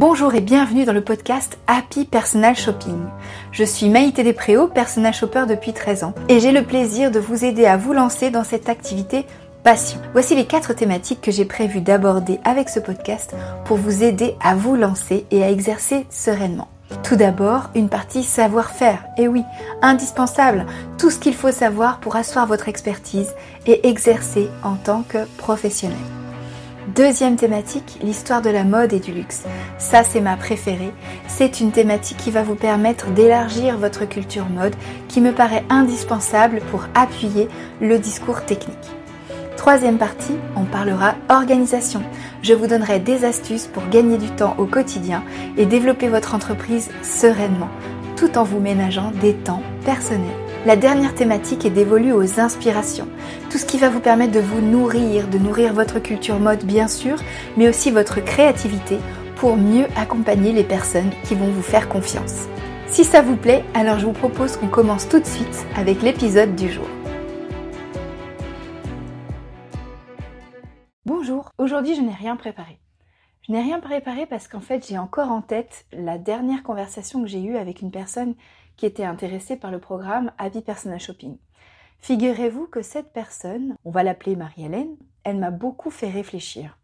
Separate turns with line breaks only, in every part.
Bonjour et bienvenue dans le podcast Happy Personal Shopping. Je suis Maïté Despréaux, personal shopper depuis 13 ans, et j'ai le plaisir de vous aider à vous lancer dans cette activité passion. Voici les quatre thématiques que j'ai prévu d'aborder avec ce podcast pour vous aider à vous lancer et à exercer sereinement. Tout d'abord, une partie savoir-faire. Et oui, indispensable, tout ce qu'il faut savoir pour asseoir votre expertise et exercer en tant que professionnel. Deuxième thématique, l'histoire de la mode et du luxe. Ça, c'est ma préférée. C'est une thématique qui va vous permettre d'élargir votre culture mode, qui me paraît indispensable pour appuyer le discours technique. Troisième partie, on parlera organisation. Je vous donnerai des astuces pour gagner du temps au quotidien et développer votre entreprise sereinement, tout en vous ménageant des temps personnels. La dernière thématique est dévolue aux inspirations. Tout ce qui va vous permettre de vous nourrir, de nourrir votre culture mode bien sûr, mais aussi votre créativité pour mieux accompagner les personnes qui vont vous faire confiance. Si ça vous plaît, alors je vous propose qu'on commence tout de suite avec l'épisode du jour. Bonjour, aujourd'hui je n'ai rien préparé. Je n'ai rien préparé parce qu'en fait j'ai encore en tête la dernière conversation que j'ai eue avec une personne qui était intéressée par le programme Happy Personal Shopping. Figurez-vous que cette personne, on va l'appeler Marie-Hélène, elle m'a beaucoup fait réfléchir.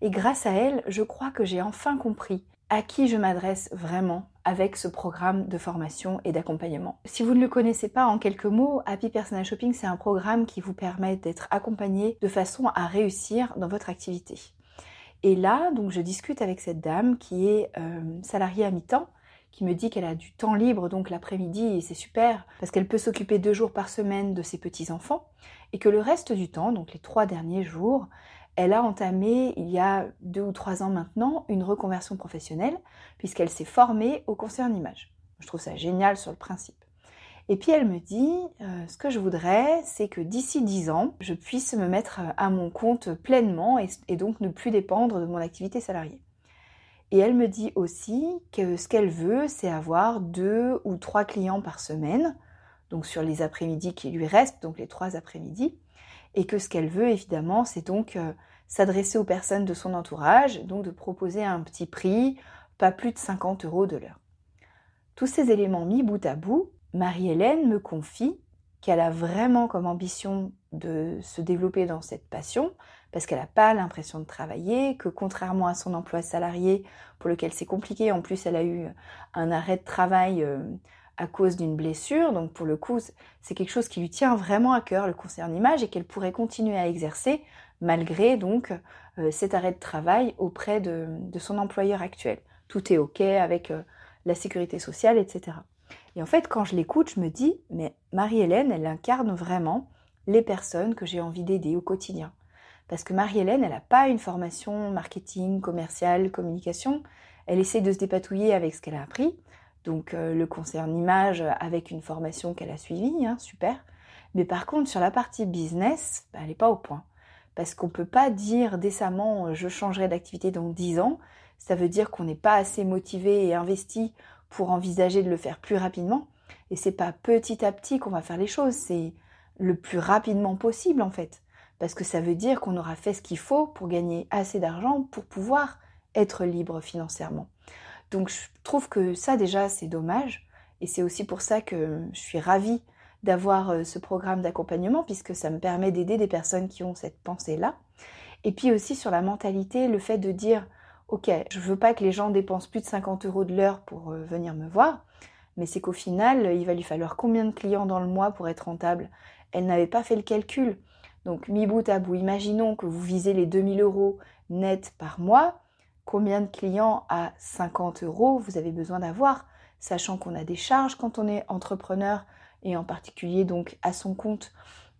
Et grâce à elle, je crois que j'ai enfin compris à qui je m'adresse vraiment avec ce programme de formation et d'accompagnement. Si vous ne le connaissez pas en quelques mots, Happy Personal Shopping, c'est un programme qui vous permet d'être accompagné de façon à réussir dans votre activité. Et là, donc, je discute avec cette dame qui est euh, salariée à mi-temps qui me dit qu'elle a du temps libre donc l'après-midi et c'est super parce qu'elle peut s'occuper deux jours par semaine de ses petits-enfants et que le reste du temps, donc les trois derniers jours, elle a entamé il y a deux ou trois ans maintenant une reconversion professionnelle puisqu'elle s'est formée au concert image. Je trouve ça génial sur le principe. Et puis elle me dit, euh, ce que je voudrais, c'est que d'ici dix ans, je puisse me mettre à mon compte pleinement et donc ne plus dépendre de mon activité salariée. Et elle me dit aussi que ce qu'elle veut, c'est avoir deux ou trois clients par semaine, donc sur les après-midi qui lui restent, donc les trois après-midi, et que ce qu'elle veut évidemment, c'est donc euh, s'adresser aux personnes de son entourage, donc de proposer un petit prix, pas plus de 50 euros de l'heure. Tous ces éléments mis bout à bout, Marie-Hélène me confie qu'elle a vraiment comme ambition de se développer dans cette passion, parce qu'elle n'a pas l'impression de travailler, que contrairement à son emploi salarié, pour lequel c'est compliqué, en plus elle a eu un arrêt de travail euh, à cause d'une blessure, donc pour le coup c'est quelque chose qui lui tient vraiment à cœur, le concerne image, et qu'elle pourrait continuer à exercer malgré donc euh, cet arrêt de travail auprès de, son employeur actuel. Tout est ok avec euh, la sécurité sociale, etc. Et en fait, quand je l'écoute, je me dis, mais Marie-Hélène, elle incarne vraiment les personnes que j'ai envie d'aider au quotidien. Parce que Marie-Hélène, elle n'a pas une formation marketing, commercial, communication. Elle essaie de se dépatouiller avec ce qu'elle a appris. Donc euh, le concerne image avec une formation qu'elle a suivie, hein, super. Mais par contre, sur la partie business, bah, elle n'est pas au point. Parce qu'on ne peut pas dire décemment euh, je changerai d'activité dans 10 ans. Ça veut dire qu'on n'est pas assez motivé et investi pour envisager de le faire plus rapidement. Et c'est pas petit à petit qu'on va faire les choses, c'est le plus rapidement possible en fait parce que ça veut dire qu'on aura fait ce qu'il faut pour gagner assez d'argent pour pouvoir être libre financièrement. Donc je trouve que ça déjà c'est dommage et c'est aussi pour ça que je suis ravie d'avoir euh, ce programme d'accompagnement puisque ça me permet d'aider des personnes qui ont cette pensée-là. Et puis aussi sur la mentalité, le fait de dire ok, je veux pas que les gens dépensent plus de 50 euros de l'heure pour euh, venir me voir, mais c'est qu'au final, il va lui falloir combien de clients dans le mois pour être rentable? Elle n'avait pas fait le calcul. Donc, mi bout à bout, imaginons que vous visez les 2000 euros net par mois. Combien de clients à 50 euros vous avez besoin d'avoir, sachant qu'on a des charges quand on est entrepreneur et en particulier donc à son compte.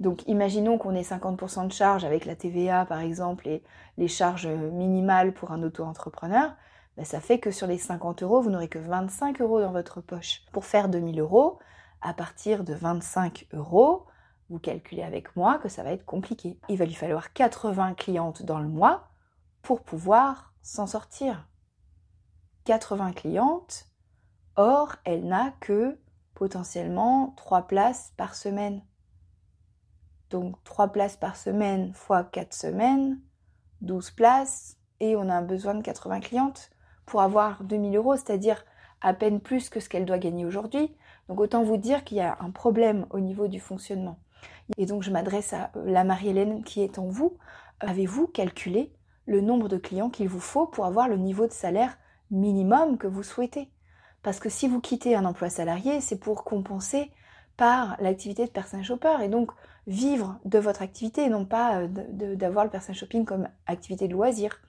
Donc, imaginons qu'on ait 50% de charges avec la TVA par exemple et les charges minimales pour un auto-entrepreneur. Ben, ça fait que sur les 50 euros, vous n'aurez que 25 euros dans votre poche. Pour faire 2000 euros, à partir de 25 euros, vous calculez avec moi que ça va être compliqué. Il va lui falloir 80 clientes dans le mois pour pouvoir s'en sortir. 80 clientes, or elle n'a que potentiellement 3 places par semaine. Donc 3 places par semaine fois 4 semaines, 12 places, et on a besoin de 80 clientes pour avoir 2000 euros, c'est-à-dire à peine plus que ce qu'elle doit gagner aujourd'hui. Donc autant vous dire qu'il y a un problème au niveau du fonctionnement. Et donc je m'adresse à la Marie-Hélène qui est en vous. Avez-vous calculé le nombre de clients qu'il vous faut pour avoir le niveau de salaire minimum que vous souhaitez? Parce que si vous quittez un emploi salarié, c'est pour compenser par l'activité de personal shopper et donc vivre de votre activité et non pas euh, d'avoir le personal shopping comme activité de loisir.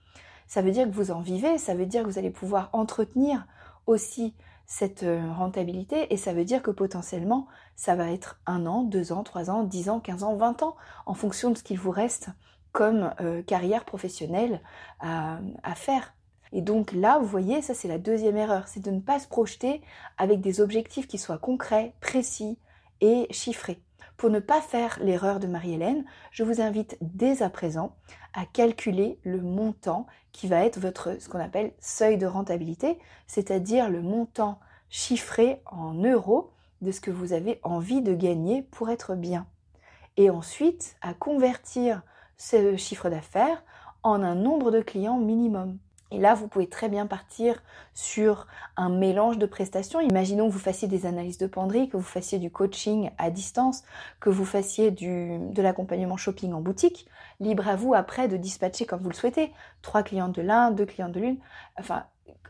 Ça veut dire que vous en vivez, ça veut dire que vous allez pouvoir entretenir aussi cette euh, rentabilité et ça veut dire que potentiellement ça va être un an, deux ans, trois ans, dix ans, quinze ans, vingt ans en fonction de ce qu'il vous reste comme euh, carrière professionnelle à, à faire. Et donc là, vous voyez, ça c'est la deuxième erreur, c'est de ne pas se projeter avec des objectifs qui soient concrets, précis et chiffrés. Pour ne pas faire l'erreur de Marie-Hélène, je vous invite dès à présent à calculer le montant qui va être votre ce qu'on appelle seuil de rentabilité, c'est-à-dire le montant chiffré en euros de ce que vous avez envie de gagner pour être bien. Et ensuite, à convertir ce chiffre d'affaires en un nombre de clients minimum. Et là, vous pouvez très bien partir sur un mélange de prestations. Imaginons que vous fassiez des analyses de penderie, que vous fassiez du coaching à distance, que vous fassiez de l'accompagnement shopping en boutique. Libre à vous après de dispatcher comme vous le souhaitez. Trois clients de l'un, deux clients de l'une. Enfin,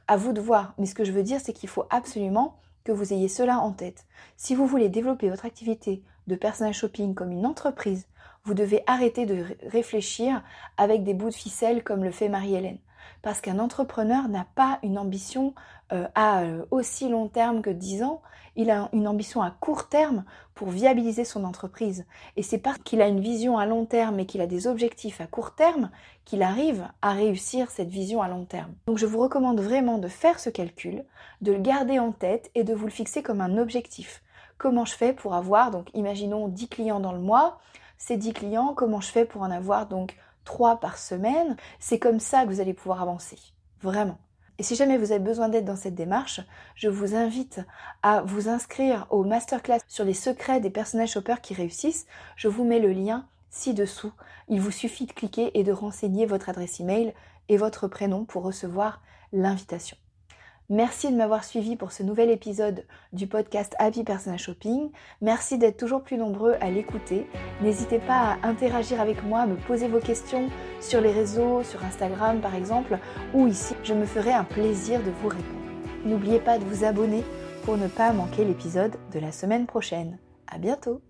à vous de voir. Mais ce que je veux dire, c'est qu'il faut absolument que vous ayez cela en tête. Si vous voulez développer votre activité de personnel shopping comme une entreprise, vous devez arrêter de réfléchir avec des bouts de ficelle comme le fait Marie-Hélène parce qu'un entrepreneur n'a pas une ambition euh, à euh, aussi long terme que 10 ans, il a une ambition à court terme pour viabiliser son entreprise. Et c'est parce qu'il a une vision à long terme et qu'il a des objectifs à court terme qu'il arrive à réussir cette vision à long terme. Donc je vous recommande vraiment de faire ce calcul, de le garder en tête et de vous le fixer comme un objectif. Comment je fais pour avoir, donc imaginons 10 clients dans le mois, ces 10 clients, comment je fais pour en avoir donc trois par semaine, c'est comme ça que vous allez pouvoir avancer. Vraiment. Et si jamais vous avez besoin d'aide dans cette démarche, je vous invite à vous inscrire au masterclass sur les secrets des personnages shoppers qui réussissent. Je vous mets le lien ci-dessous. Il vous suffit de cliquer et de renseigner votre adresse email et votre prénom pour recevoir l'invitation. Merci de m'avoir suivi pour ce nouvel épisode du podcast Happy Personal Shopping. Merci d'être toujours plus nombreux à l'écouter. N'hésitez pas à interagir avec moi, à me poser vos questions sur les réseaux, sur Instagram par exemple, ou ici. Je me ferai un plaisir de vous répondre. N'oubliez pas de vous abonner pour ne pas manquer l'épisode de la semaine prochaine. À bientôt!